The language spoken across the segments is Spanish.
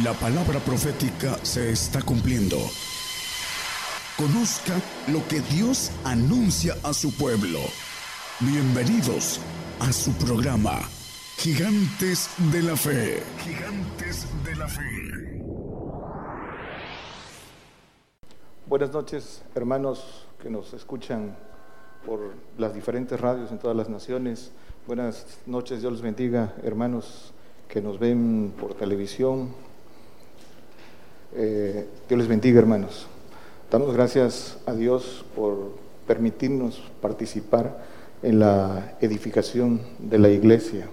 La palabra profética se está cumpliendo. Conozca lo que Dios anuncia a su pueblo. Bienvenidos a su programa, Gigantes de la Fe. Gigantes de la Fe. Buenas noches, hermanos que nos escuchan por las diferentes radios en todas las naciones. Buenas noches, Dios los bendiga, hermanos que nos ven por televisión, eh, Dios les bendiga, hermanos. Damos gracias a Dios por permitirnos participar en la edificación de la iglesia.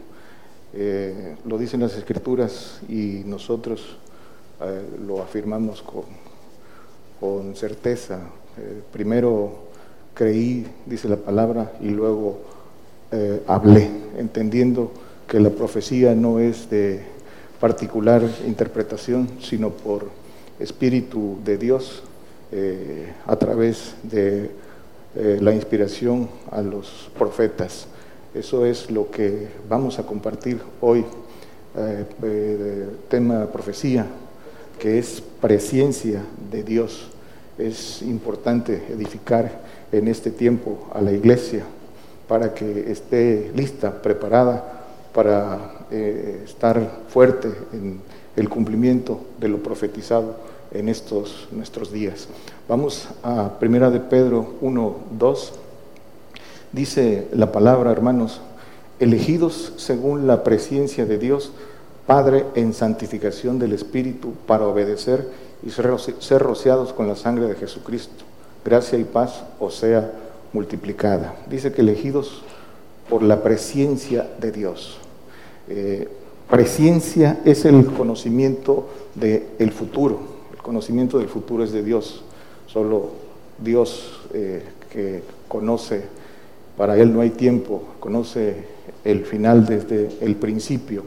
Eh, lo dicen las escrituras y nosotros eh, lo afirmamos con, con certeza. primero creí, dice la palabra, y luego hablé, entendiendo que la profecía no es de particular interpretación, sino por Espíritu de Dios eh, a través de eh, la inspiración a los profetas. Eso es lo que vamos a compartir hoy, eh, tema profecía, que es presencia de Dios. Es importante edificar en este tiempo a la iglesia para que esté lista, preparada para estar fuerte en el cumplimiento de lo profetizado en estos nuestros días. Vamos a Primera de Pedro 1, 2. Dice la palabra, hermanos, elegidos según la presencia de Dios, Padre, en santificación del Espíritu, para obedecer y ser rociados con la sangre de Jesucristo. Gracia y paz os sea multiplicada. Dice que elegidos por la presencia de Dios. Eh, Presciencia es el conocimiento del futuro. El conocimiento del futuro es de Dios. Solo Dios eh, que conoce, para Él no hay tiempo, conoce el final desde el principio.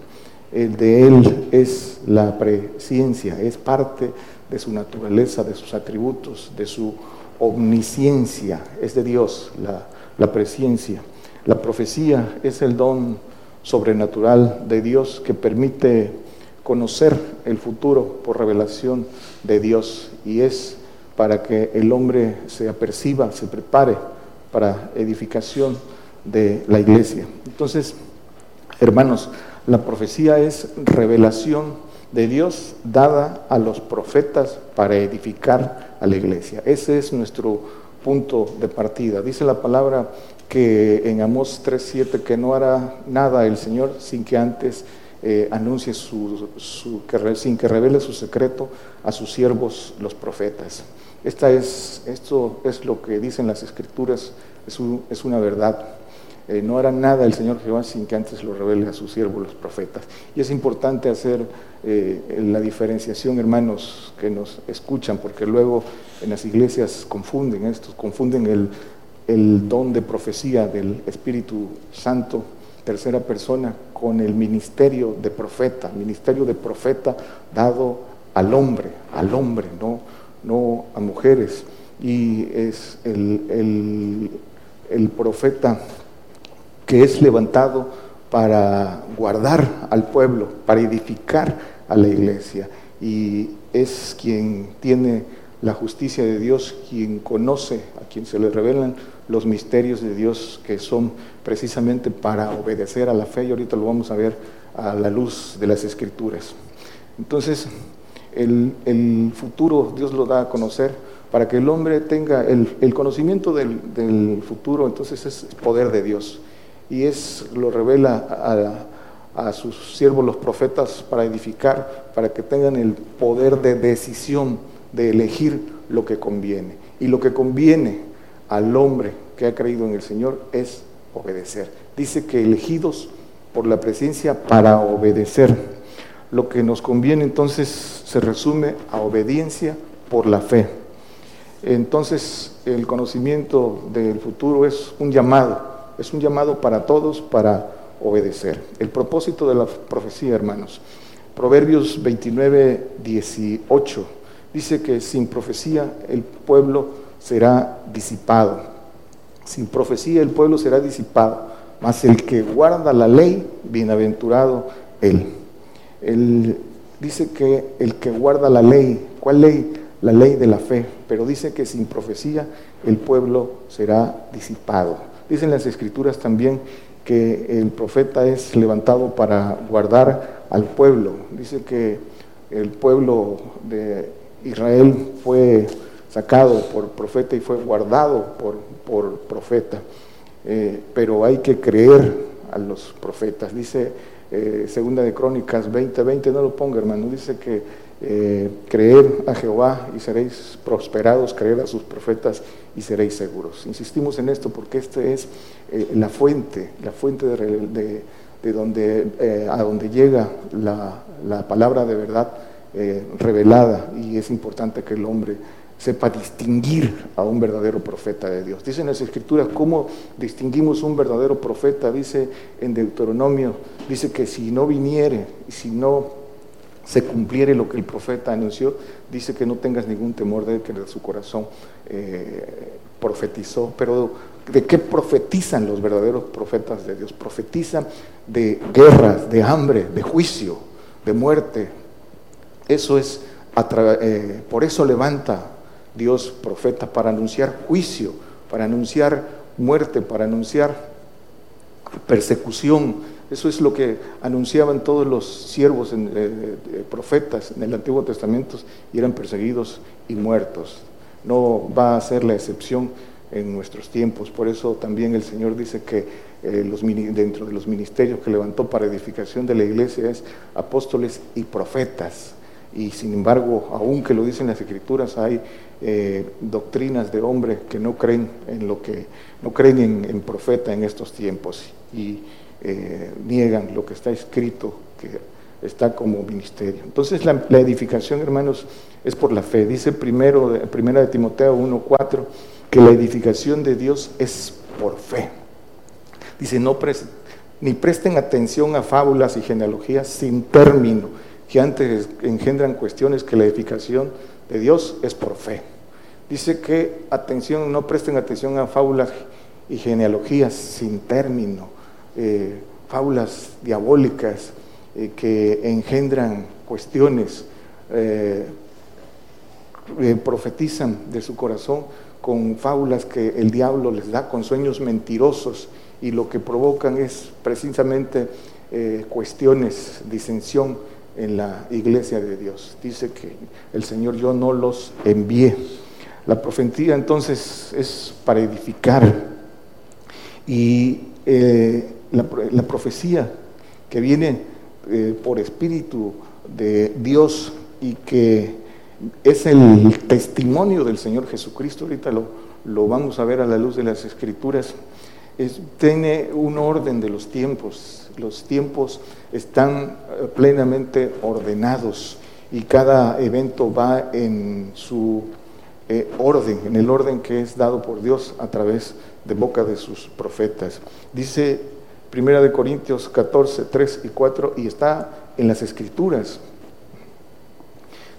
El de Él es la presciencia, es parte de su naturaleza, de sus atributos, de su omnisciencia, es de Dios la, la presciencia. La profecía es el don sobrenatural de Dios que permite conocer el futuro por revelación de Dios y es para que el hombre se aperciba, se prepare para edificación de la iglesia. Entonces, hermanos, la profecía es revelación de Dios dada a los profetas para edificar a la iglesia. Ese es nuestro punto de partida. Dice la palabra que en Amós 3.7 que no hará nada el Señor sin que antes eh, anuncie su, sin que revele su secreto a sus siervos los profetas. Esta es, esto es lo que dicen las escrituras, es, es una verdad. Eh, no hará nada el Señor Jehová sin que antes lo revele a sus siervos los profetas. Y es importante hacer eh, la diferenciación, hermanos, que nos escuchan, porque luego en las iglesias confunden esto, confunden el, el don de profecía del Espíritu Santo, tercera persona, con el ministerio de profeta, ministerio de profeta dado al hombre, al hombre, no, no a mujeres. Y es el, el profeta que es levantado para guardar al pueblo, para edificar a la iglesia. Y es quien tiene la justicia de Dios, quien conoce, a quien se le revelan los misterios de Dios que son precisamente para obedecer a la fe y ahorita lo vamos a ver a la luz de las escrituras. Entonces, el, futuro Dios lo da a conocer para que el hombre tenga el, conocimiento del, futuro, entonces es poder de Dios y es lo revela a, a sus siervos los profetas para edificar, para que tengan el poder de decisión de elegir lo que conviene. Y lo que conviene al hombre que ha creído en el Señor es obedecer. Dice que elegidos por la presencia para obedecer. Lo que nos conviene entonces se resume a obediencia por la fe. Entonces el conocimiento del futuro es un llamado, es un llamado para todos para obedecer. El propósito de la profecía, hermanos. Proverbios 29, 18 dice que sin profecía el pueblo será disipado. Sin profecía el pueblo será disipado, mas el que guarda la ley, bienaventurado él. dice que el que guarda la ley, ¿cuál ley? La ley de la fe, pero dice que sin profecía el pueblo será disipado. Dicen las escrituras también que el profeta es levantado para guardar al pueblo. Dice que el pueblo de Israel fue sacado por profeta y fue guardado por, por profeta. Eh, pero hay que creer a los profetas. Dice eh, Segunda de Crónicas 20, 20, no lo ponga hermano, dice que eh, creer a Jehová y seréis prosperados, creer a sus profetas y seréis seguros. Insistimos en esto porque esta es la fuente, la fuente de, de, donde, a donde llega la, la palabra de verdad revelada y es importante que el hombre sepa distinguir a un verdadero profeta de Dios. Dice en las escrituras cómo distinguimos un verdadero profeta, dice en Deuteronomio, dice que si no viniere, si no se cumpliere lo que el profeta anunció, dice que no tengas ningún temor de que su corazón eh, profetizó. Pero ¿de qué profetizan los verdaderos profetas de Dios? Profetizan de guerras, de hambre, de juicio, de muerte. Eso es, eh, por eso levanta Dios profeta para anunciar juicio, para anunciar muerte, para anunciar persecución. Eso es lo que anunciaban todos los siervos en, eh, eh, profetas en el Antiguo Testamento y eran perseguidos y muertos. No va a ser la excepción en nuestros tiempos. Por eso también el Señor dice que eh, dentro de los ministerios que levantó para edificación de la iglesia es apóstoles y profetas. Y sin embargo, aunque lo dicen las escrituras, hay eh, doctrinas de hombres que no creen en lo que, no creen en, profeta en estos tiempos y eh, niegan lo que está escrito, que está como ministerio. Entonces la, edificación, hermanos, es por la fe. Dice primero, primera de Timoteo 1.4, que la edificación de Dios es por fe. Dice, no ni presten atención a fábulas y genealogías sin término, que antes engendran cuestiones que la edificación de Dios es por fe. Dice que, atención, no presten atención a fábulas y genealogías sin término, eh, fábulas diabólicas eh, que engendran cuestiones, eh, profetizan de su corazón con fábulas que el diablo les da, con sueños mentirosos, y lo que provocan es precisamente cuestiones, disensión en la iglesia de Dios. Dice que el Señor yo no los envié. La profecía entonces es para edificar. Y eh, la, profecía que viene eh, por espíritu de Dios y que es el testimonio del Señor Jesucristo, ahorita lo, lo vamos a ver a la luz de las escrituras, tiene un orden de los tiempos, los tiempos están eh, plenamente ordenados y cada evento va en su eh, orden, en el orden que es dado por Dios a través de boca de sus profetas. Dice Primera de Corintios 14, 3 y 4, y está en las escrituras.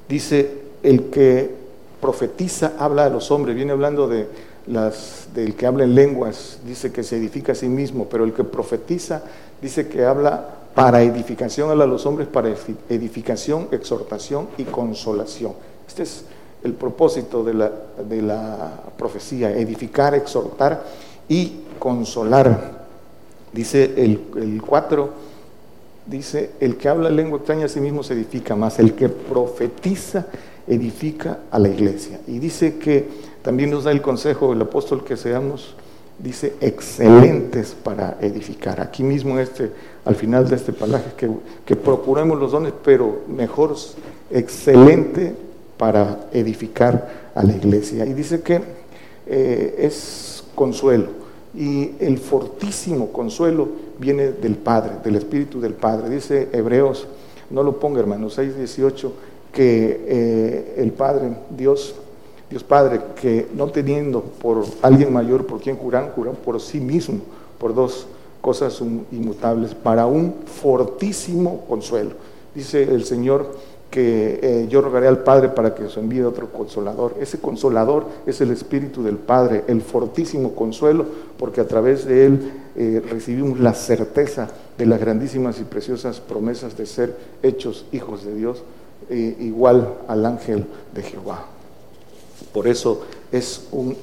Dice, el que profetiza habla a los hombres, viene hablando de las, del que habla en lenguas, dice que se edifica a sí mismo, pero el que profetiza dice que habla para edificación, a los hombres para edificación, exhortación y consolación. Este es el propósito de la, de la profecía, edificar, exhortar y consolar. Dice el 4, dice, el que habla lengua extraña a sí mismo se edifica más, el que profetiza edifica a la iglesia. Y dice que también nos da el consejo el apóstol que seamos, dice, excelentes para edificar. Aquí mismo este, al final de este pasaje, que, que procuremos los dones, pero mejor, excelente para edificar a la iglesia. Y dice que eh, es consuelo. Y el fortísimo consuelo viene del Padre, del Espíritu del Padre. Dice Hebreos, no lo ponga hermano, 6.18, que eh, el Padre, Dios, Dios Padre, que no teniendo por alguien mayor por quien jurar, juran por sí mismo, por dos cosas inmutables, para un fortísimo consuelo. Dice el Señor, que eh, yo rogaré al Padre para que os envíe otro consolador. Ese consolador es el Espíritu del Padre, el fortísimo consuelo, porque a través de Él eh, recibimos la certeza de las grandísimas y preciosas promesas de ser hechos hijos de Dios, eh, igual al ángel de Jehová. Por eso es un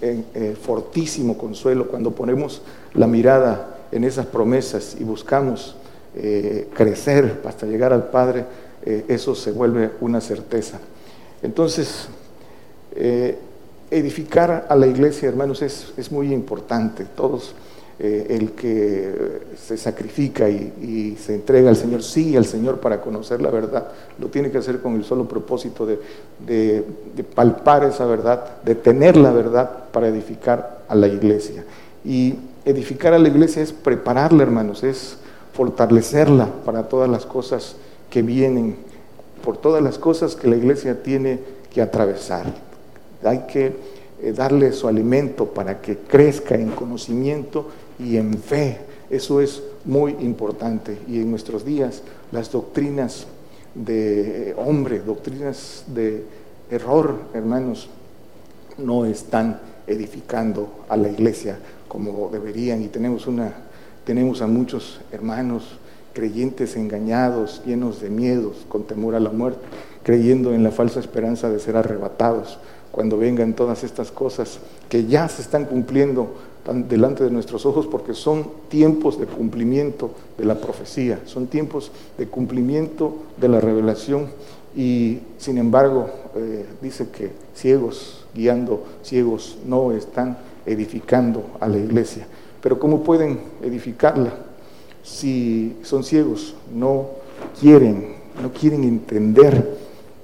fortísimo consuelo cuando ponemos la mirada en esas promesas y buscamos crecer hasta llegar al Padre, eso se vuelve una certeza. Entonces, edificar a la iglesia, hermanos, es, es muy importante. Todos eh, el que se sacrifica y, se entrega al Señor, sigue al Señor para conocer la verdad, lo tiene que hacer con el solo propósito de, palpar esa verdad, de tener la verdad para edificar a la iglesia. Y edificar a la iglesia es prepararla, hermanos, es fortalecerla para todas las cosas que vienen, por todas las cosas que la iglesia tiene que atravesar. Hay que eh, darle su alimento para que crezca en conocimiento y en fe. Eso es muy importante. Y en nuestros días las doctrinas de hombre, doctrinas de error, hermanos, no están edificando a la iglesia como deberían. Y tenemos, una, tenemos a muchos hermanos creyentes engañados, llenos de miedos, con temor a la muerte, creyendo en la falsa esperanza de ser arrebatados cuando vengan todas estas cosas que ya se están cumpliendo delante de nuestros ojos porque son tiempos de cumplimiento de la profecía, son tiempos de cumplimiento de la revelación y sin embargo eh, dice que ciegos guiando ciegos no están edificando a la iglesia. Pero ¿cómo pueden edificarla si son ciegos? No quieren, no quieren entender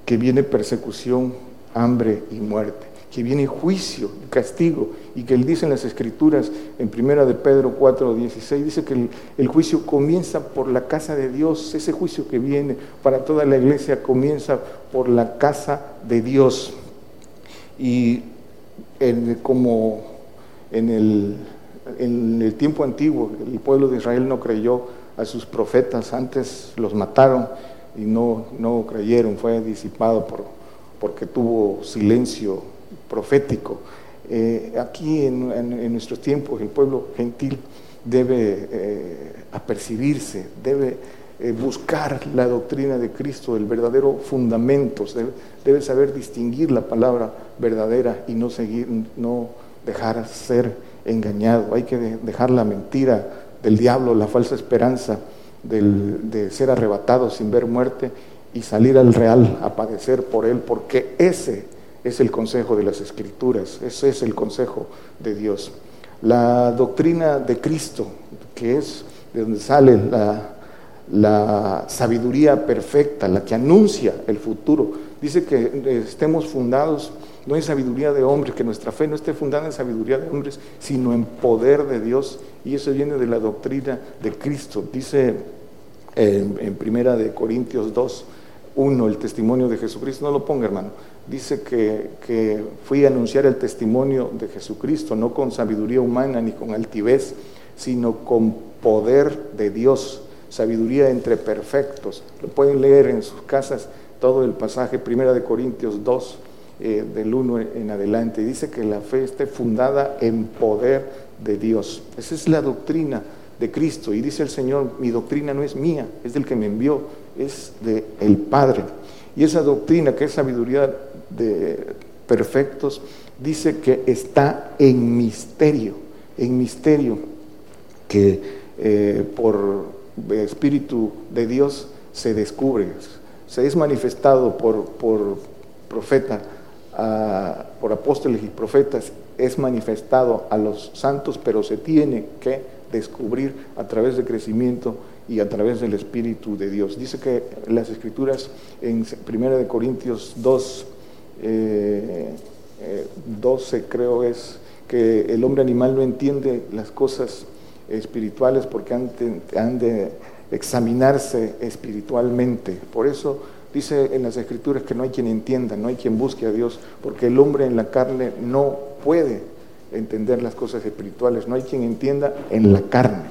que viene persecución, hambre y muerte que viene juicio, castigo, y que él dice en las escrituras, en primera de Pedro 4, 16, dice que el, juicio comienza por la casa de Dios, ese juicio que viene para toda la iglesia comienza por la casa de Dios. Y como en el, en el tiempo antiguo, el pueblo de Israel no creyó a sus profetas, antes los mataron y no, no creyeron, fue disipado por, porque tuvo silencio profético. Eh, aquí en, nuestros tiempos el pueblo gentil debe eh, apercibirse, debe eh, buscar la doctrina de Cristo, el verdadero fundamento, debe, saber distinguir la palabra verdadera y no seguir, no dejar ser engañado. Hay que dejar la mentira del diablo, la falsa esperanza de ser arrebatado sin ver muerte y salir al real a padecer por él, porque ese es el consejo de las escrituras, ese es el consejo de Dios. La doctrina de Cristo, que es de donde sale la, la sabiduría perfecta, la que anuncia el futuro, dice que estemos fundados no en sabiduría de hombres, que nuestra fe no esté fundada en sabiduría de hombres, sino en poder de Dios. Y eso viene de la doctrina de Cristo. Dice en, Primera de Corintios 2, 1, el testimonio de Jesucristo. No lo ponga, hermano dice que, fui a anunciar el testimonio de Jesucristo, no con sabiduría humana ni con altivez, sino con poder de Dios, sabiduría entre perfectos. Lo pueden leer en sus casas todo el pasaje, Primera de Corintios 2, eh, del 1 en adelante. Dice que la fe esté fundada en poder de Dios. Esa es la doctrina de Cristo. Y dice el Señor, mi doctrina no es mía, es del que me envió, es del el Padre. Y esa doctrina, que es sabiduría de perfectos, dice que está en misterio, en misterio, que eh, por Espíritu de Dios se descubre, se es manifestado por, por profeta, por apóstoles y profetas, es manifestado a los santos, pero se tiene que descubrir a través de crecimiento y a través del Espíritu de Dios. Dice que las Escrituras en 1 Corintios 2, 12 eh, eh, creo es que el hombre animal no entiende las cosas espirituales porque han de, examinarse espiritualmente. Por eso dice en las escrituras que no hay quien entienda, no hay quien busque a Dios, porque el hombre en la carne no puede entender las cosas espirituales, no hay quien entienda en la carne.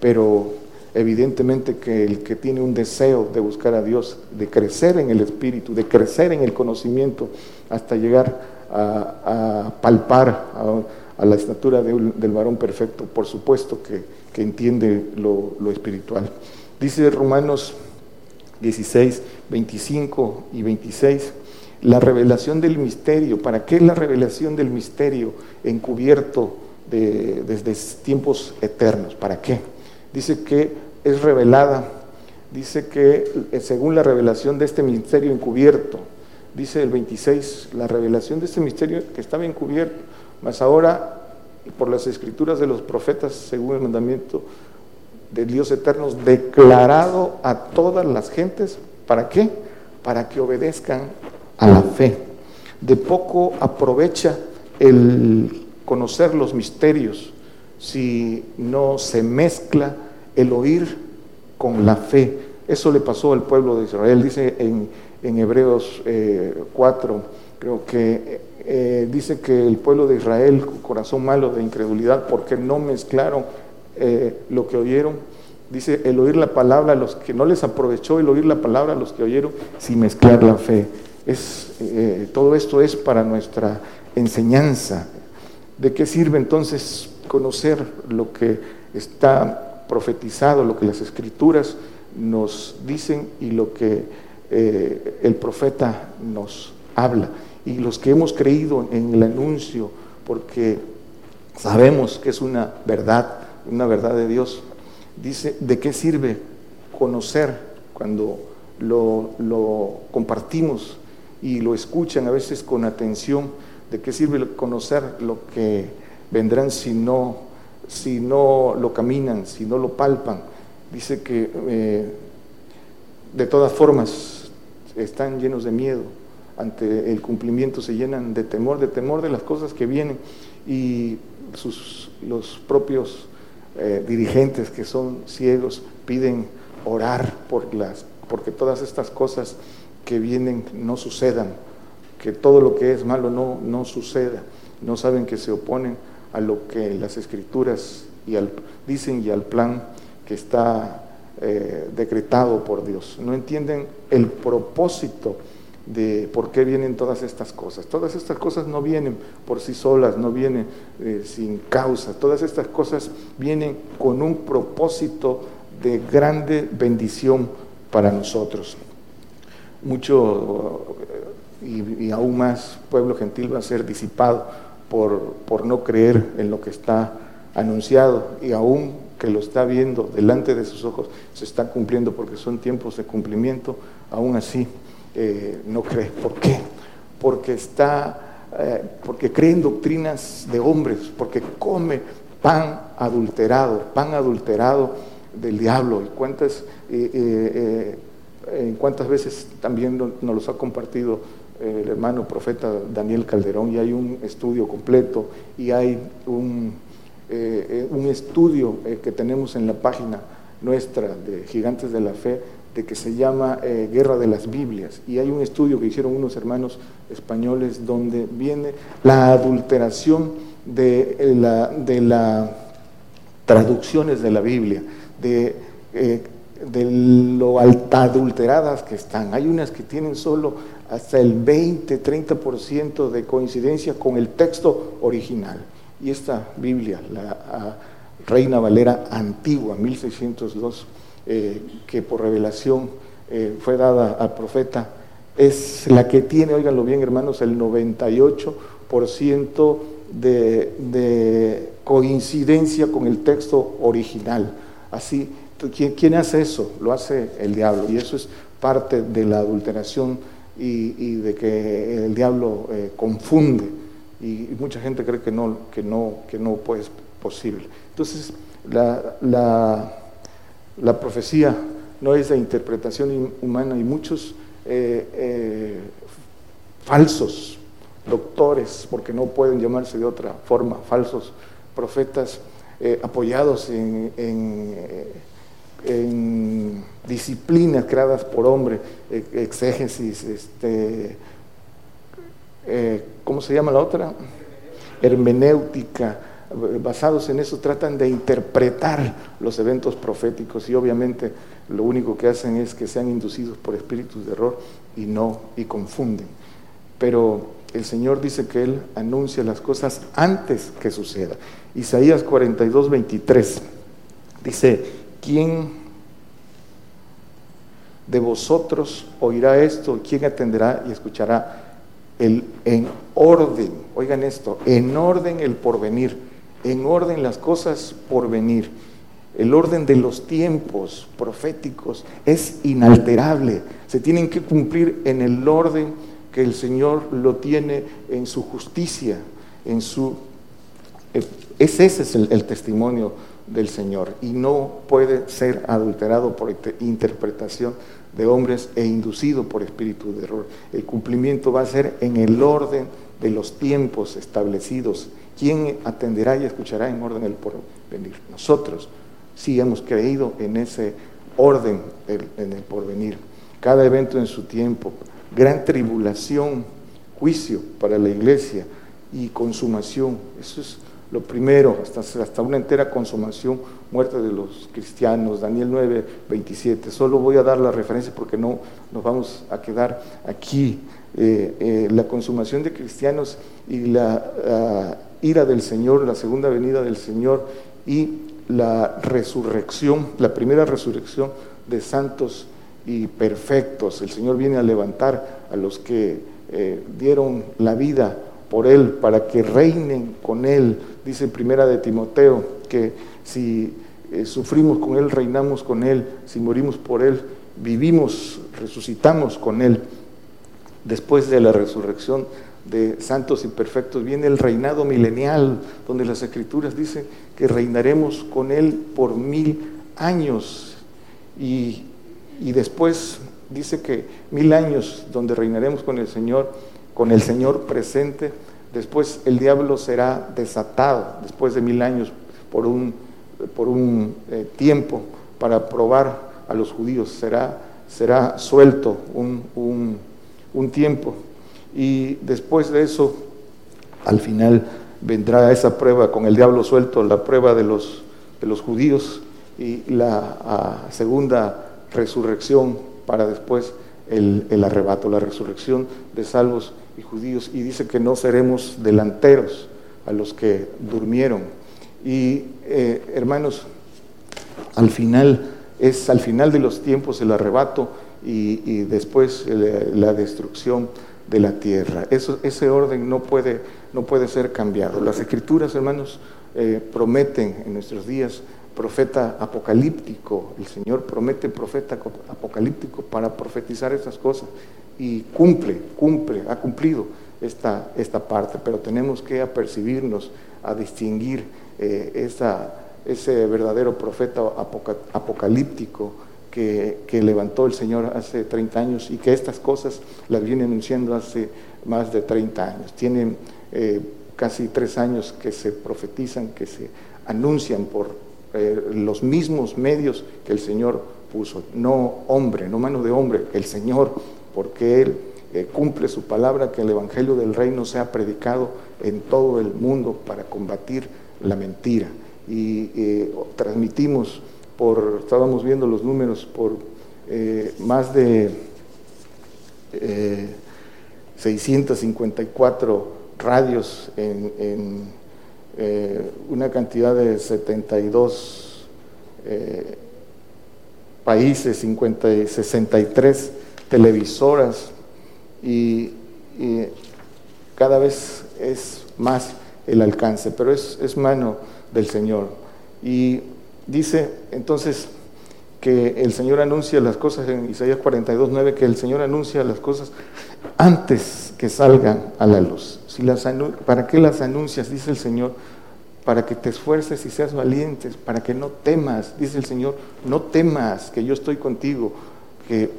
Pero evidentemente que el que tiene un deseo de buscar a Dios, de crecer en el espíritu, de crecer en el conocimiento, hasta llegar a, palpar a, la estatura del varón perfecto, por supuesto que, entiende lo, lo espiritual. Dice Romanos 16, 25 y 26, la revelación del misterio. ¿Para qué la revelación del misterio encubierto desde tiempos eternos? ¿Para qué? Dice que es revelada, dice que eh, según la revelación de este misterio encubierto, dice el 26, la revelación de este misterio que estaba encubierto, mas ahora por las escrituras de los profetas, según el mandamiento de Dios eterno, declarado a todas las gentes, ¿para qué? Para que obedezcan a la fe. De poco aprovecha el conocer los misterios si no se mezcla el oír con la fe. Eso le pasó al pueblo de Israel, dice en, Hebreos 4, eh, creo que eh, dice que el pueblo de Israel, corazón malo de incredulidad, porque no mezclaron eh, lo que oyeron. Dice el oír la palabra, a los que no les aprovechó el oír la palabra a los que oyeron sin mezclar la fe. Es, eh, todo esto es para nuestra enseñanza. ¿De qué sirve entonces conocer lo que está profetizado, lo que las escrituras nos dicen y lo que eh, el profeta nos habla? Y los que hemos creído en el anuncio, porque sabemos que es una verdad, una verdad de Dios, dice, ¿de qué sirve conocer cuando lo, compartimos y lo escuchan a veces con atención, ¿de qué sirve conocer lo que vendrán si no, si no lo caminan, si no lo palpan? Dice que eh, de todas formas están llenos de miedo ante el cumplimiento, se llenan de temor, de temor de las cosas que vienen y sus, los propios eh, dirigentes que son ciegos piden orar por las, porque todas estas cosas que vienen no sucedan, que todo lo que es malo no, no suceda. No saben que se oponen a lo que las escrituras y al, dicen y al plan que está eh, decretado por Dios. No entienden el propósito de por qué vienen todas estas cosas. Todas estas cosas no vienen por sí solas, no vienen eh, sin causa. Todas estas cosas vienen con un propósito de grande bendición para nosotros mucho y, aún más pueblo gentil va a ser disipado por, por no creer en lo que está anunciado y aún que lo está viendo delante de sus ojos se está cumpliendo porque son tiempos de cumplimiento, aún así eh, no cree. ¿Por qué? Porque está, eh, porque cree en doctrinas de hombres, porque come pan adulterado, pan adulterado del diablo. ¿Y cuántas eh, en cuántas veces también nos los ha compartido eh, el hermano profeta Daniel Calderón y hay un estudio completo y hay un, eh, eh, un estudio que tenemos en la página nuestra de Gigantes de la Fe de que se llama Guerra de las Biblias y hay un estudio que hicieron unos hermanos españoles donde viene la adulteración de la, de las traducciones de la Biblia, de de lo adulteradas que están. Hay unas que tienen solo hasta el 20, 30% de coincidencia con el texto original. Y esta Biblia, la Reina Valera antigua, 1602, eh, que por revelación eh, fue dada al profeta, es la que tiene, óiganlo bien hermanos, el 98% de, de coincidencia con el texto original. Así ¿Quién, hace eso? Lo hace el diablo. Y eso es parte de la adulteración y, de que el diablo eh, confunde. Y, mucha gente cree que no, que no, que no puede, es posible. Entonces, la, profecía no es de interpretación humana y muchos eh, eh, falsos doctores, porque no pueden llamarse de otra forma, falsos profetas apoyados en disciplinas creadas por hombre, e, exégesis, este, eh, ¿cómo se llama la otra? Hermenéutica, basados en eso tratan de interpretar los eventos proféticos y obviamente lo único que hacen es que sean inducidos por espíritus de error y no, y confunden. Pero el Señor dice que Él anuncia las cosas antes que suceda. Isaías 42, 23 Dice, ¿quién de vosotros oirá esto? ¿Quién atenderá y escuchará el, en orden? Oigan esto, en orden el porvenir, en orden las cosas por venir. El orden de los tiempos proféticos es inalterable. Se tienen que cumplir en el orden que el Señor lo tiene en su justicia, en su... ese es el, el testimonio del Señor y no puede ser adulterado por interpretación de hombres e inducido por espíritu de error. El cumplimiento va a ser en el orden de los tiempos establecidos. ¿Quién atenderá y escuchará en orden el porvenir? Nosotros sí hemos creído en ese orden en el porvenir. Cada evento en su tiempo, gran tribulación, juicio para la iglesia y consumación. Eso es lo primero, hasta, hasta una entera consumación, muerte de los cristianos, Daniel 9, 27. Solo voy a dar la referencia porque no nos vamos a quedar aquí. Eh, eh, la consumación de cristianos y la ira del Señor, la segunda venida del Señor y la resurrección, la primera resurrección de santos y perfectos. El Señor viene a levantar a los que eh, dieron la vida por Él, para que reinen con Él. Dice Primera de Timoteo que si eh, sufrimos con Él, reinamos con Él, si morimos por Él, vivimos, resucitamos con Él. Después de la resurrección de santos y perfectos viene el reinado milenial, donde las escrituras dicen que reinaremos con Él por mil años. Y, y después dice que mil años donde reinaremos con el Señor con el Señor presente, después el diablo será desatado después de mil años por un, por un eh, tiempo para probar a los judíos, será, será suelto un, un tiempo y después de eso, al final vendrá esa prueba con el diablo suelto, la prueba de los, de los judíos y la ah, segunda resurrección para después el, el, arrebato, la resurrección de salvos y judíos, y dice que no seremos delanteros a los que durmieron. Y eh, hermanos, al final es al final de los tiempos el arrebato y, después la destrucción de la tierra. Eso, ese orden no puede, no puede ser cambiado. Las escrituras, hermanos, eh, prometen en nuestros días profeta apocalíptico. El Señor promete profeta apocalíptico para profetizar esas cosas y cumple, cumple, ha cumplido esta, esta parte, pero tenemos que apercibirnos a distinguir eh, esa, ese verdadero profeta apocalíptico que, levantó el Señor hace 30 años y que estas cosas las viene anunciando hace más de 30 años. Tienen eh, casi tres años que se profetizan, que se anuncian por eh, los mismos medios que el Señor puso, no hombre, no mano de hombre, el Señor porque Él eh, cumple su palabra que el Evangelio del Reino sea predicado en todo el mundo para combatir la mentira. Y transmitimos estábamos viendo los números, por eh, más de 654 radios en, una cantidad de 72 países, 50, 63 televisoras y, cada vez es más el alcance, pero es, es mano del Señor. Y dice entonces que el Señor anuncia las cosas en Isaías 42, 9, que el Señor anuncia las cosas antes que salgan a la luz. Si las ¿Para qué las anuncias? Dice el Señor, para que te esfuerces y seas valientes, para que no temas, dice el Señor, no temas que yo estoy contigo, que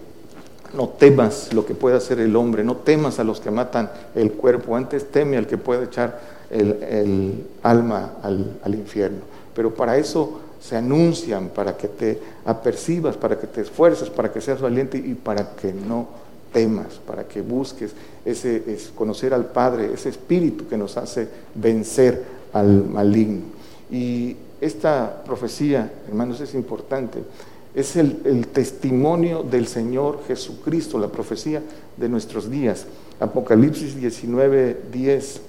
no temas lo que puede hacer el hombre, no temas a los que matan el cuerpo, antes teme al que puede echar el, alma al, infierno. Pero para eso se anuncian, para que te apercibas, para que te esfuerces, para que seas valiente y para que no temas, para que busques ese, conocer al Padre, ese espíritu que nos hace vencer al maligno. Y esta profecía, hermanos, es importante es el, testimonio del Señor Jesucristo, la profecía de nuestros días. Apocalipsis 19, 10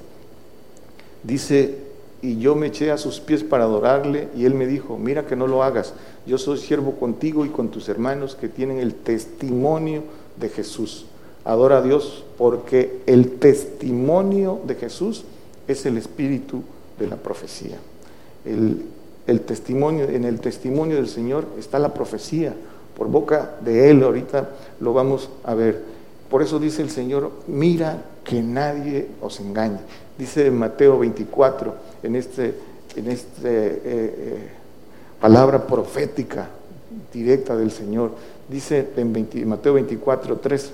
dice, y yo me eché a sus pies para adorarle y él me dijo, mira que no lo hagas, yo soy siervo contigo y con tus hermanos que tienen el testimonio de Jesús. Adora a Dios porque el testimonio de Jesús es el espíritu de la profecía. El, testimonio, en el testimonio del Señor está la profecía, por boca de Él, ahorita lo vamos a ver. Por eso dice el Señor, mira que nadie os engañe. Dice Mateo 24, en este, en este eh, eh, palabra profética directa del Señor, dice en Mateo 24, 3,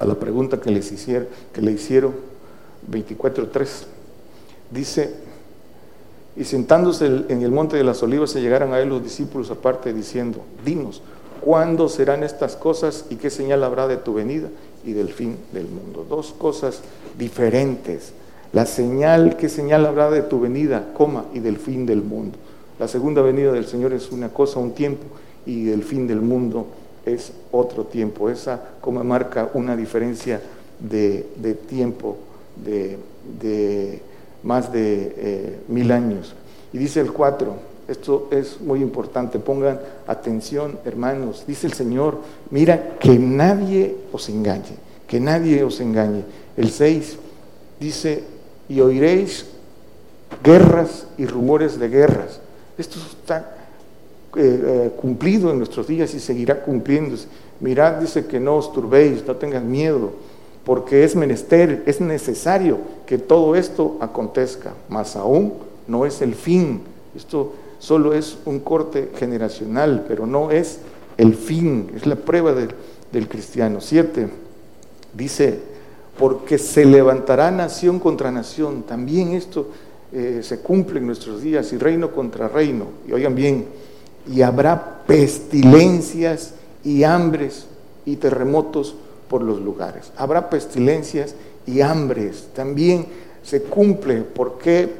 a la pregunta que, les hicieron, que le hicieron, 24, 3, dice, y sentándose en el monte de las olivas se llegaron a él los discípulos aparte diciendo, dinos, ¿cuándo serán estas cosas y qué señal habrá de tu venida y del fin del mundo? Dos cosas diferentes. La señal, ¿qué señal habrá de tu venida, coma, y del fin del mundo? La segunda venida del Señor es una cosa, un tiempo, y del fin del mundo es otro tiempo. Esa como marca una diferencia de, tiempo, de más de eh, mil años. Y dice el 4, esto es muy importante, pongan atención hermanos, dice el Señor, mira que nadie os engañe, que nadie os engañe. El 6 dice, y oiréis guerras y rumores de guerras. Esto está eh, eh, cumplido en nuestros días y seguirá cumpliéndose. Mirad, dice que no os turbéis, no tengan miedo porque es menester, es necesario que todo esto acontezca, más aún no es el fin. Esto solo es un corte generacional, pero no es el fin, es la prueba del cristiano. Siete, dice, porque se levantará nación contra nación. También esto eh, se cumple en nuestros días, y reino contra reino. Y oigan bien, y habrá pestilencias y hambres y terremotos por los lugares. Habrá pestilencias y hambres. También se cumple porque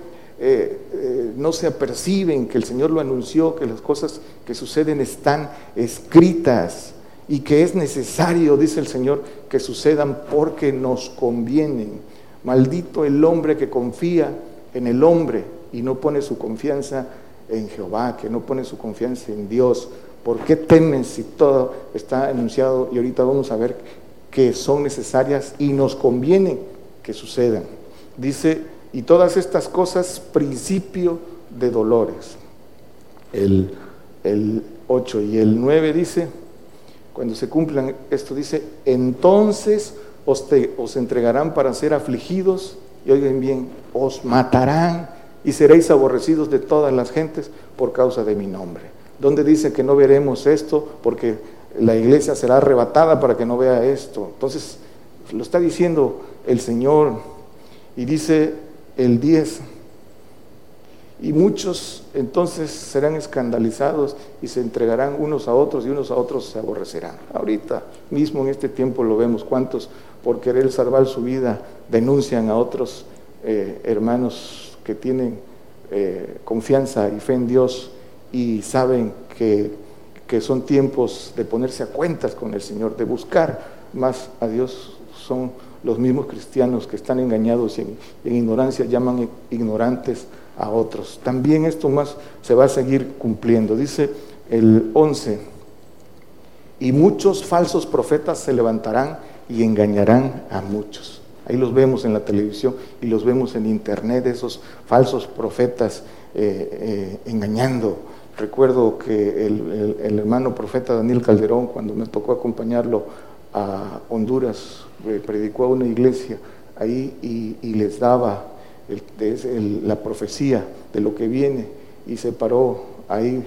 eh, eh, no se aperciben que el Señor lo anunció, que las cosas que suceden están escritas y que es necesario, dice el Señor, que sucedan porque nos convienen. Maldito el hombre que confía en el hombre y no pone su confianza en Jehová, que no pone su confianza en Dios. ¿Por qué temen si todo está anunciado? Y ahorita vamos a ver que son necesarias y nos conviene que sucedan. Dice, y todas estas cosas, principio de dolores. El, el 8 y el 9 dice, cuando se cumplan esto, dice, entonces os, os entregarán para ser afligidos, y oigan bien, os matarán y seréis aborrecidos de todas las gentes por causa de mi nombre. Donde dice que no veremos esto porque la iglesia será arrebatada para que no vea esto. Entonces, lo está diciendo el Señor y dice el 10. Y muchos entonces serán escandalizados y se entregarán unos a otros y unos a otros se aborrecerán. Ahorita mismo en este tiempo lo vemos, cuántos por querer salvar su vida denuncian a otros eh, hermanos que tienen eh, confianza y fe en Dios y saben que que son tiempos de ponerse a cuentas con el Señor, de buscar más a Dios. Son los mismos cristianos que están engañados y en, ignorancia llaman ignorantes a otros. También esto más se va a seguir cumpliendo. Dice el 11, y muchos falsos profetas se levantarán y engañarán a muchos. Ahí los vemos en la televisión y los vemos en internet, esos falsos profetas eh, eh, engañando Recuerdo que el, hermano profeta Daniel Calderón, cuando me tocó acompañarlo a Honduras, eh, predicó a una iglesia ahí y, les daba la profecía de lo que viene y se paró ahí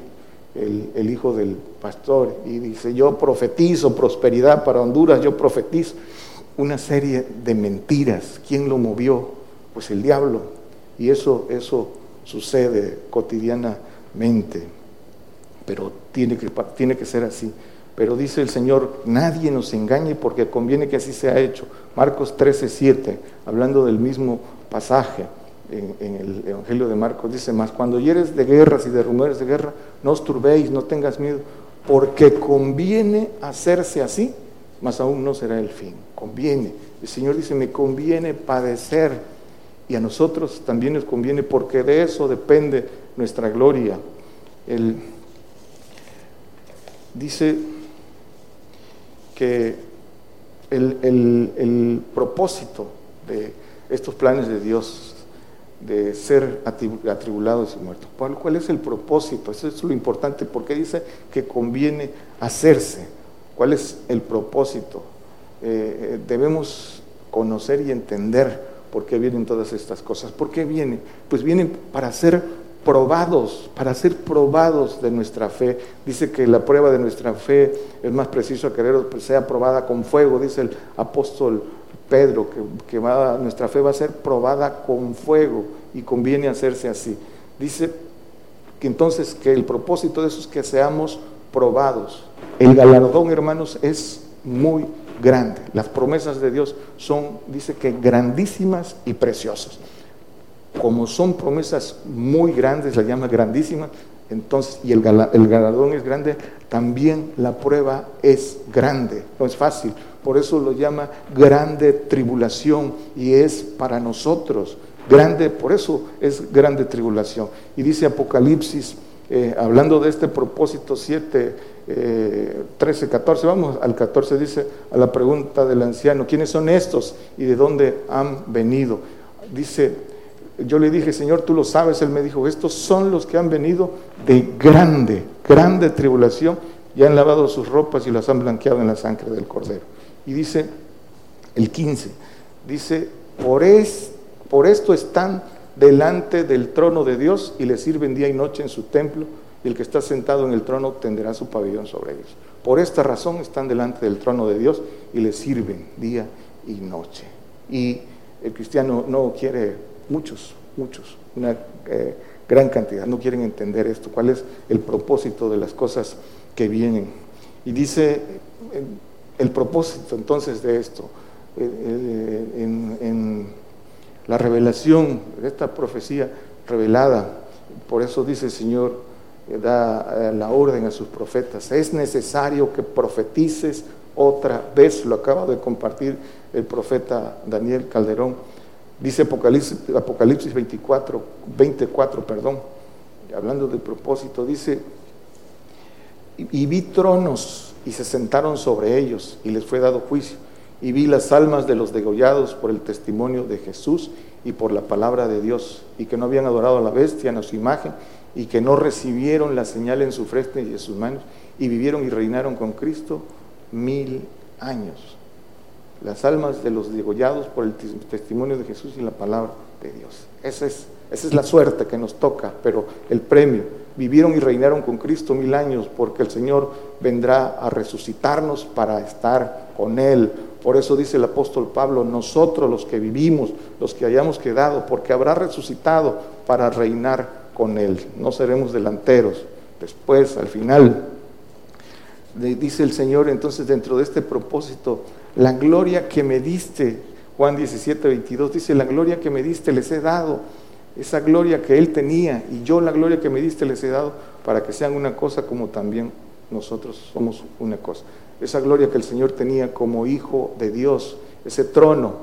el, hijo del pastor y dice, yo profetizo prosperidad para Honduras, yo profetizo una serie de mentiras. ¿Quién lo movió? Pues el diablo. Y eso, eso sucede cotidianamente pero tiene que, tiene que ser así. Pero dice el Señor, nadie nos engañe porque conviene que así sea hecho. Marcos 13, 7, hablando del mismo pasaje en, el Evangelio de Marcos, dice, más cuando hieres de guerras y de rumores de guerra, no os turbéis, no tengas miedo, porque conviene hacerse así, mas aún no será el fin. Conviene. El Señor dice, me conviene padecer y a nosotros también nos conviene porque de eso depende nuestra gloria. El, dice que el, el, propósito de estos planes de Dios de ser atribulados y muertos. ¿Cuál, es el propósito? Eso es lo importante, porque dice que conviene hacerse. ¿Cuál es el propósito? Eh, eh, debemos conocer y entender por qué vienen todas estas cosas. ¿Por qué vienen? Pues vienen para ser probados, para ser probados de nuestra fe. Dice que la prueba de nuestra fe es más preciso que sea probada con fuego, dice el apóstol Pedro, que, nuestra fe va a ser probada con fuego y conviene hacerse así. Dice que entonces que el propósito de eso es que seamos probados. El galardón, hermanos, es muy grande. Las promesas de Dios son, dice que grandísimas y preciosas. Como son promesas muy grandes, la llama grandísimas, entonces, y el galardón es grande, también la prueba es grande, no es fácil. Por eso lo llama grande tribulación y es para nosotros. Grande, por eso es grande tribulación. Y dice Apocalipsis, eh, hablando de este propósito 7, 13, 14, vamos al 14, dice a la pregunta del anciano, ¿quiénes son estos y de dónde han venido? Dice, yo le dije, Señor, tú lo sabes, él me dijo, estos son los que han venido de grande, grande tribulación y han lavado sus ropas y las han blanqueado en la sangre del cordero. Y dice el 15, dice, por, es, por esto están delante del trono de Dios y le sirven día y noche en su templo, y el que está sentado en el trono tendrá su pabellón sobre ellos. Por esta razón están delante del trono de Dios y le sirven día y noche. Y el cristiano no quiere, muchos, muchos, una eh, gran cantidad, no quieren entender esto, cuál es el propósito de las cosas que vienen. Y dice el propósito entonces de esto, eh, eh, en, la revelación de esta profecía revelada, por eso dice el Señor, eh, da la orden a sus profetas, es necesario que profetices otra vez, lo acaba de compartir el profeta Daniel Calderón, dice Apocalipsis, Apocalipsis 24, 24, perdón, hablando del propósito, dice, y vi tronos y se sentaron sobre ellos y les fue dado juicio. Y vi las almas de los degollados por el testimonio de Jesús y por la palabra de Dios, y que no habían adorado a la bestia a su imagen, y que no recibieron la señal en su frente y en sus manos, y vivieron y reinaron con Cristo mil años. Las almas de los degollados por el testimonio de Jesús y la palabra de Dios. Esa es, esa es la suerte que nos toca, pero el premio vivieron y reinaron con Cristo mil años, porque el Señor vendrá a resucitarnos para estar con Él. Por eso dice el apóstol Pablo, nosotros los que vivimos, los que hayamos quedado, porque habrá resucitado para reinar con Él. No seremos delanteros. Después, al final, dice el Señor entonces dentro de este propósito, la gloria que me diste, Juan 17, 22, dice, la gloria que me diste les he dado esa gloria que Él tenía y yo la gloria que me diste les he dado para que sean una cosa como también nosotros somos una cosa. Esa gloria que el Señor tenía como hijo de Dios, ese trono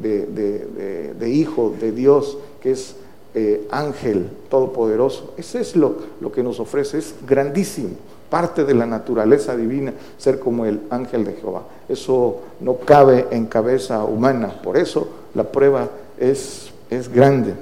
de, hijo de Dios que es eh, ángel todopoderoso, ese es lo, lo que nos ofrece, es grandísimo, parte de la naturaleza divina ser como el ángel de Jehová. Eso no cabe en cabeza humana, por eso la prueba es, es grande.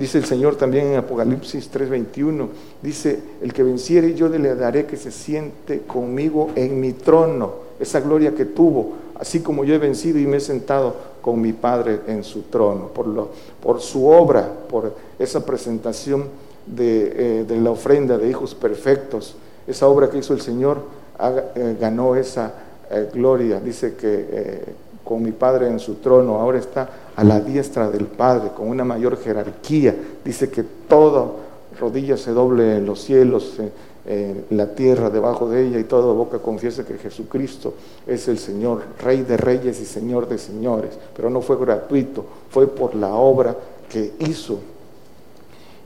Dice el Señor también en Apocalipsis 3:21, dice, el que venciere yo le daré que se siente conmigo en mi trono, esa gloria que tuvo, así como yo he vencido y me he sentado con mi Padre en su trono, por, lo, por su obra, por esa presentación de, eh, la ofrenda de hijos perfectos, esa obra que hizo el Señor, eh, ganó esa eh, gloria, dice que con mi Padre en su trono, ahora está a la diestra del Padre, con una mayor jerarquía. Dice que toda rodilla se doble en los cielos, en, la tierra, debajo de ella, y toda boca confiese que Jesucristo es el Señor, Rey de reyes y Señor de señores. Pero no fue gratuito, fue por la obra que hizo.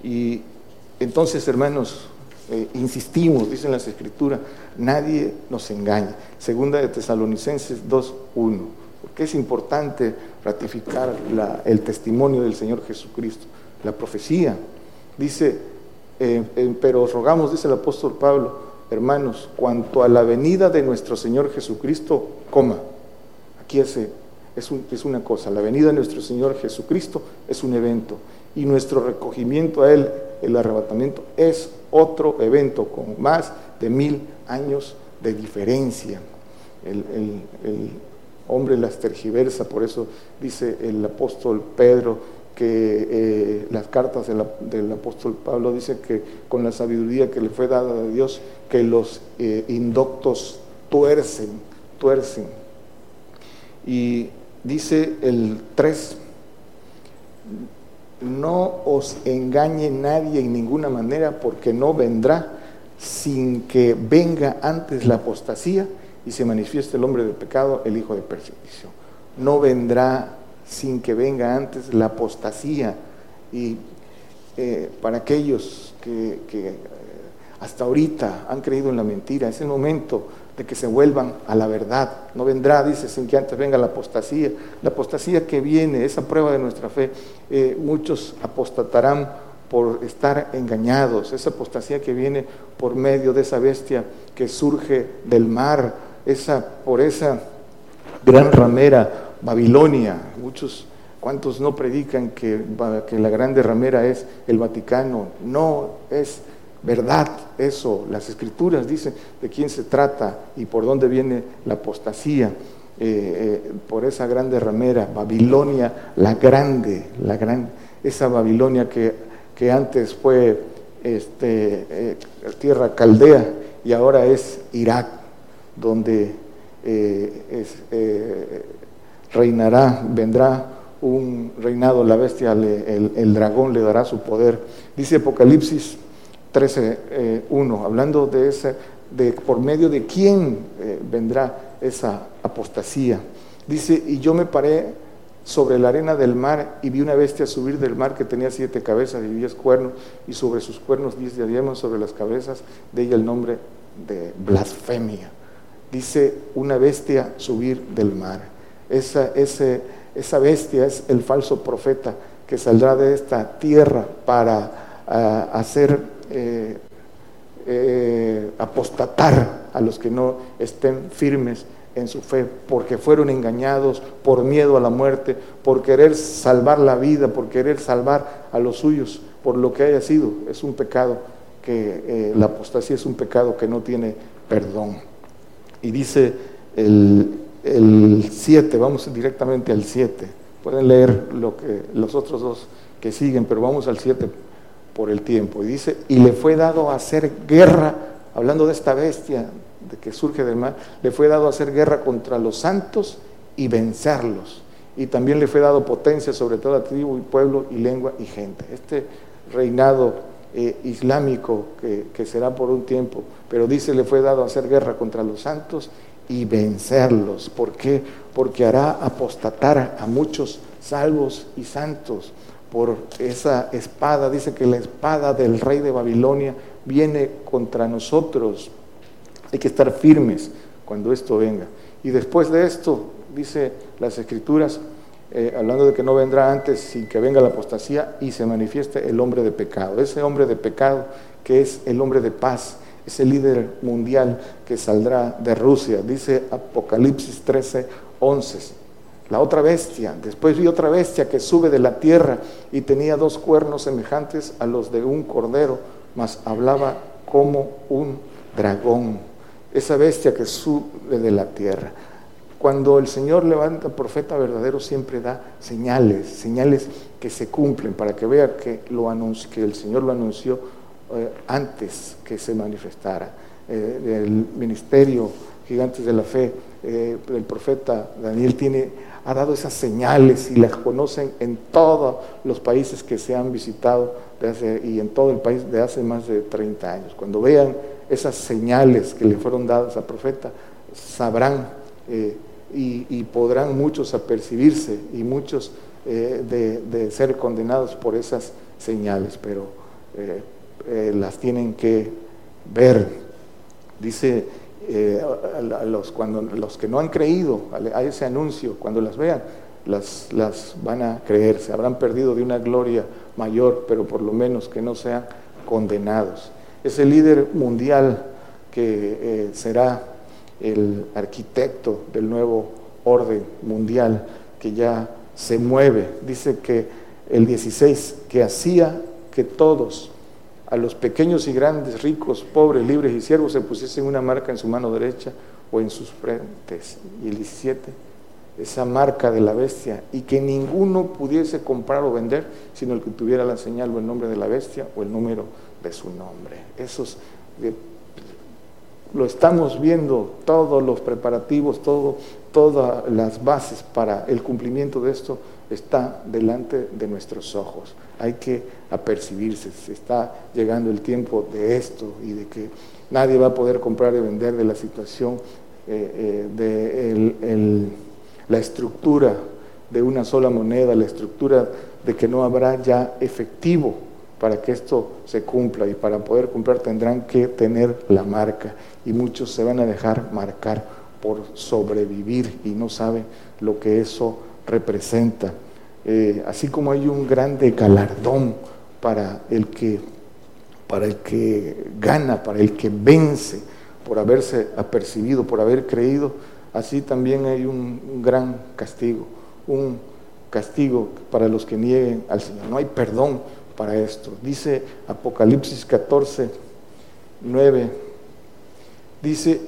Y entonces, hermanos, eh, insistimos, dicen las Escrituras, nadie nos engaña. Segunda de Tesalonicenses 2.1 porque es importante ratificar el testimonio del Señor Jesucristo, la profecía. Dice, eh, eh, pero os rogamos, dice el apóstol Pablo, hermanos, cuanto a la venida de nuestro Señor Jesucristo, coma. Aquí es, es, una cosa, la venida de nuestro Señor Jesucristo es un evento y nuestro recogimiento a Él, el arrebatamiento, es otro evento con más de mil años de diferencia. El, hombre las tergiversa, por eso dice el apóstol Pedro que eh, las cartas del apóstol Pablo dice que con la sabiduría que le fue dada de Dios, que los eh, indoctos tuercen, tuercen. Y dice el 3, no os engañe nadie en ninguna manera porque no vendrá sin que venga antes la apostasía y se manifieste el hombre de pecado, el hijo de persecución. No vendrá sin que venga antes la apostasía. Y eh, para aquellos que, que, hasta ahorita han creído en la mentira, es el momento de que se vuelvan a la verdad. No vendrá, dice, sin que antes venga la apostasía. La apostasía que viene, esa prueba de nuestra fe, eh, muchos apostatarán por estar engañados, esa apostasía que viene por medio de esa bestia que surge del mar, esa, por esa gran ramera Babilonia. Muchos, ¿cuántos no predican que, que la grande ramera es el Vaticano? No, es verdad eso. Las escrituras dicen de quién se trata y por dónde viene la apostasía. Eh, eh, por esa grande ramera, Babilonia, la grande, la gran, esa Babilonia que, que antes fue este, eh, tierra caldea y ahora es Irak, donde reinará, vendrá un reinado, la bestia, el, dragón le dará su poder. Dice Apocalipsis 13, 1, hablando de ese, de por medio de quién vendrá esa apostasía. Dice, y yo me paré sobre la arena del mar y vi una bestia subir del mar que tenía siete cabezas y diez cuernos, y sobre sus cuernos diez diademas, sobre las cabezas de ella el nombre de blasfemia. Dice, una bestia subir del mar. Esa, esa bestia es el falso profeta que saldrá de esta tierra para ah, hacer eh, eh, apostatar a los que no estén firmes en su fe, porque fueron engañados por miedo a la muerte, por querer salvar la vida, por querer salvar a los suyos, por lo que haya sido. Es un pecado que eh, la apostasía es un pecado que no tiene perdón. Y dice el 7, vamos directamente al 7. Pueden leer lo que, los otros dos que siguen, pero vamos al 7 por el tiempo. Y dice, y le fue dado a hacer guerra, hablando de esta bestia, de que surge del mar, le fue dado hacer guerra contra los santos y vencerlos. Y también le fue dado potencia sobre toda tribu y pueblo y lengua y gente. Este reinado eh, islámico que, que, será por un tiempo, pero dice le fue dado hacer guerra contra los santos y vencerlos. ¿Por qué? Porque hará apostatar a muchos salvos y santos por esa espada. Dice que la espada del rey de Babilonia viene contra nosotros hay que estar firmes cuando esto venga. Y después de esto, dice las escrituras, eh, hablando de que no vendrá antes sin que venga la apostasía y se manifieste el hombre de pecado. Ese hombre de pecado que es el hombre de paz, ese líder mundial que saldrá de Rusia. Dice Apocalipsis 13, 11. La otra bestia, después vi otra bestia que sube de la tierra y tenía dos cuernos semejantes a los de un cordero, mas hablaba como un dragón esa bestia que sube de la tierra. Cuando el Señor levanta profeta verdadero, siempre da señales, señales que se cumplen para que vea que, lo que el Señor lo anunció eh, antes que se manifestara. Eh, el ministerio Gigantes de la Fe, eh, el profeta Daniel tiene, ha dado esas señales y las conocen en todos los países que se han visitado y en todo el país de hace más de 30 años. Cuando vean esas señales que le fueron dadas al profeta, sabrán y, podrán muchos apercibirse y muchos de, ser condenados por esas señales, pero las tienen que ver. Dice a los, cuando, los que no han creído a ese anuncio, cuando las vean, las, las van a creer, se habrán perdido de una gloria mayor, pero por lo menos que no sean condenados. Ese líder mundial que eh, será el arquitecto del nuevo orden mundial que ya se mueve. Dice que el 16, que hacía que todos, a los pequeños y grandes, ricos, pobres, libres y siervos, se pusiesen una marca en su mano derecha o en sus frentes. Y el 17, esa marca de la bestia, y que ninguno pudiese comprar o vender, sino el que tuviera la señal o el nombre de la bestia o el número de su nombre. Esos lo estamos viendo, todos los preparativos, todo, todas las bases para el cumplimiento de esto está delante de nuestros ojos. Hay que apercibirse, se está llegando el tiempo de esto y de que nadie va a poder comprar y vender de la situación eh, eh, de la estructura de una sola moneda, la estructura de que no habrá ya efectivo para que esto se cumpla. Y para poder cumplir tendrán que tener la marca. Y muchos se van a dejar marcar por sobrevivir y no saben lo que eso representa. Eh, así como hay un grande galardón para el que para el que gana, para el que vence, por haberse apercibido, por haber creído, así también hay un gran castigo, un castigo para los que nieguen al Señor. No hay perdón para esto. Dice Apocalipsis 14, 9, dice,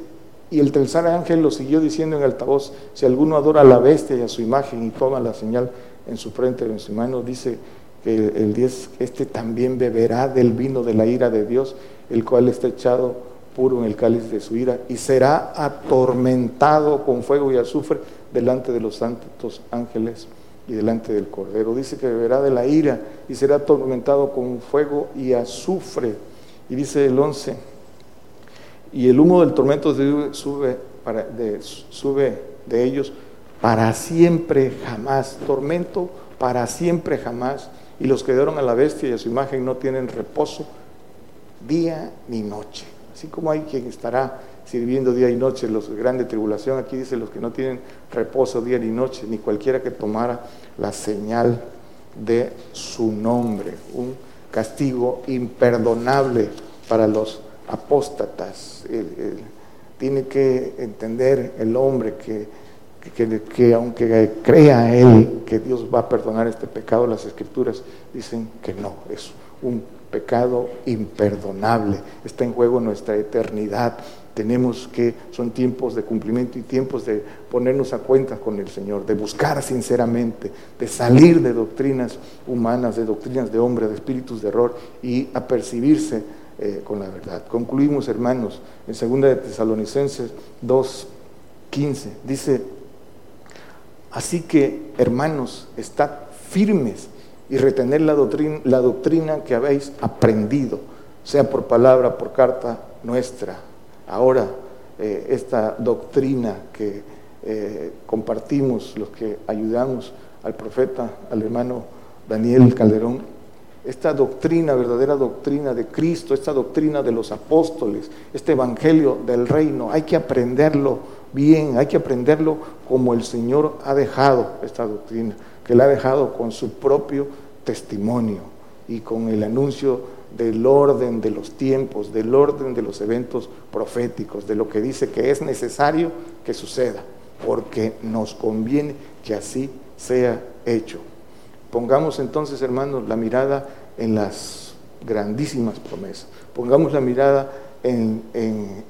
y el tercer ángel lo siguió diciendo en altavoz, si alguno adora a la bestia y a su imagen y toma la señal en su frente o en su mano, dice que el 10, este también beberá del vino de la ira de Dios, el cual está echado puro en el cáliz de su ira, y será atormentado con fuego y azufre delante de los santos ángeles y delante del Cordero. Dice que beberá de la ira y será atormentado con fuego y azufre. Y dice el 11, y el humo del tormento sube, para, sube de ellos para siempre jamás. Tormento para siempre jamás. Y los que dieron a la bestia y a su imagen no tienen reposo día ni noche. Así como hay quien estará sirviendo día y noche, los de grande tribulación, aquí dice los que no tienen reposo día ni noche, ni cualquiera que tomara la señal de su nombre, un castigo imperdonable para los apóstatas. tiene que entender el hombre que, que, que, aunque crea él que Dios va a perdonar este pecado, las escrituras dicen que no, es un pecado imperdonable, está en juego nuestra eternidad tenemos que, son tiempos de cumplimiento y tiempos de ponernos a cuenta con el Señor, de buscar sinceramente, de salir de doctrinas humanas, de doctrinas de hombre, de espíritus de error y apercibirse eh, con la verdad. Concluimos, hermanos, en 2 de Tesalonicenses 2.15, dice, así que, hermanos, estad firmes y retener la doctrina, que habéis aprendido, sea por palabra, por carta nuestra. Ahora eh, esta doctrina que eh, compartimos, los que ayudamos al profeta, al hermano Daniel Calderón, esta doctrina, verdadera doctrina de Cristo, esta doctrina de los apóstoles, este evangelio del reino, hay que aprenderlo bien, hay que aprenderlo como el Señor ha dejado esta doctrina, que la ha dejado con su propio testimonio y con el anuncio del orden de los tiempos, del orden de los eventos proféticos, de lo que dice que es necesario que suceda, porque nos conviene que así sea hecho. Pongamos entonces, hermanos, la mirada en las grandísimas promesas, pongamos la mirada en, en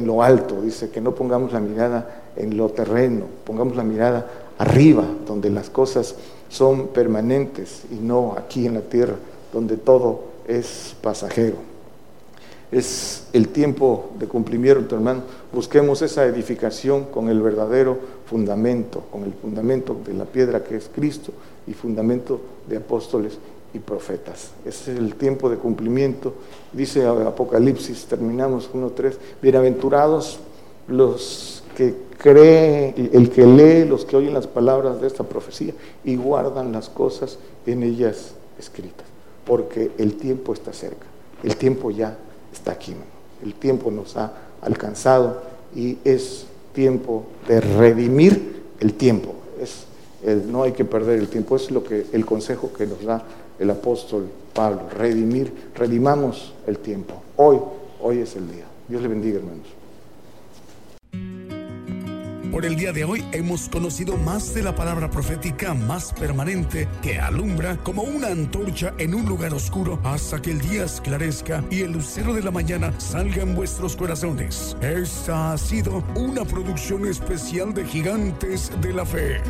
lo alto, dice que no pongamos la mirada en lo terreno, pongamos la mirada arriba, donde las cosas son permanentes y no aquí en la tierra, donde todo es pasajero. Es el tiempo de cumplimiento, hermano. Busquemos esa edificación con el verdadero fundamento, con el fundamento de la piedra que es Cristo y fundamento de apóstoles y profetas. Ese es el tiempo de cumplimiento. Dice Apocalipsis, terminamos 1.3, bienaventurados los que creen, el que lee, los que oyen las palabras de esta profecía y guardan las cosas en ellas escritas porque el tiempo está cerca, el tiempo ya está aquí, el tiempo nos ha alcanzado y es tiempo de redimir el tiempo, es no hay que perder el tiempo. Es lo que el consejo que nos da el apóstol Pablo, redimir, redimamos el tiempo. Hoy, hoy es el día. Dios le bendiga, hermanos. Por el día de hoy hemos conocido más de la palabra profética más permanente que alumbra como una antorcha en un lugar oscuro hasta que el día esclarezca y el lucero de la mañana salga en vuestros corazones. Esta ha sido una producción especial de Gigantes de la Fe.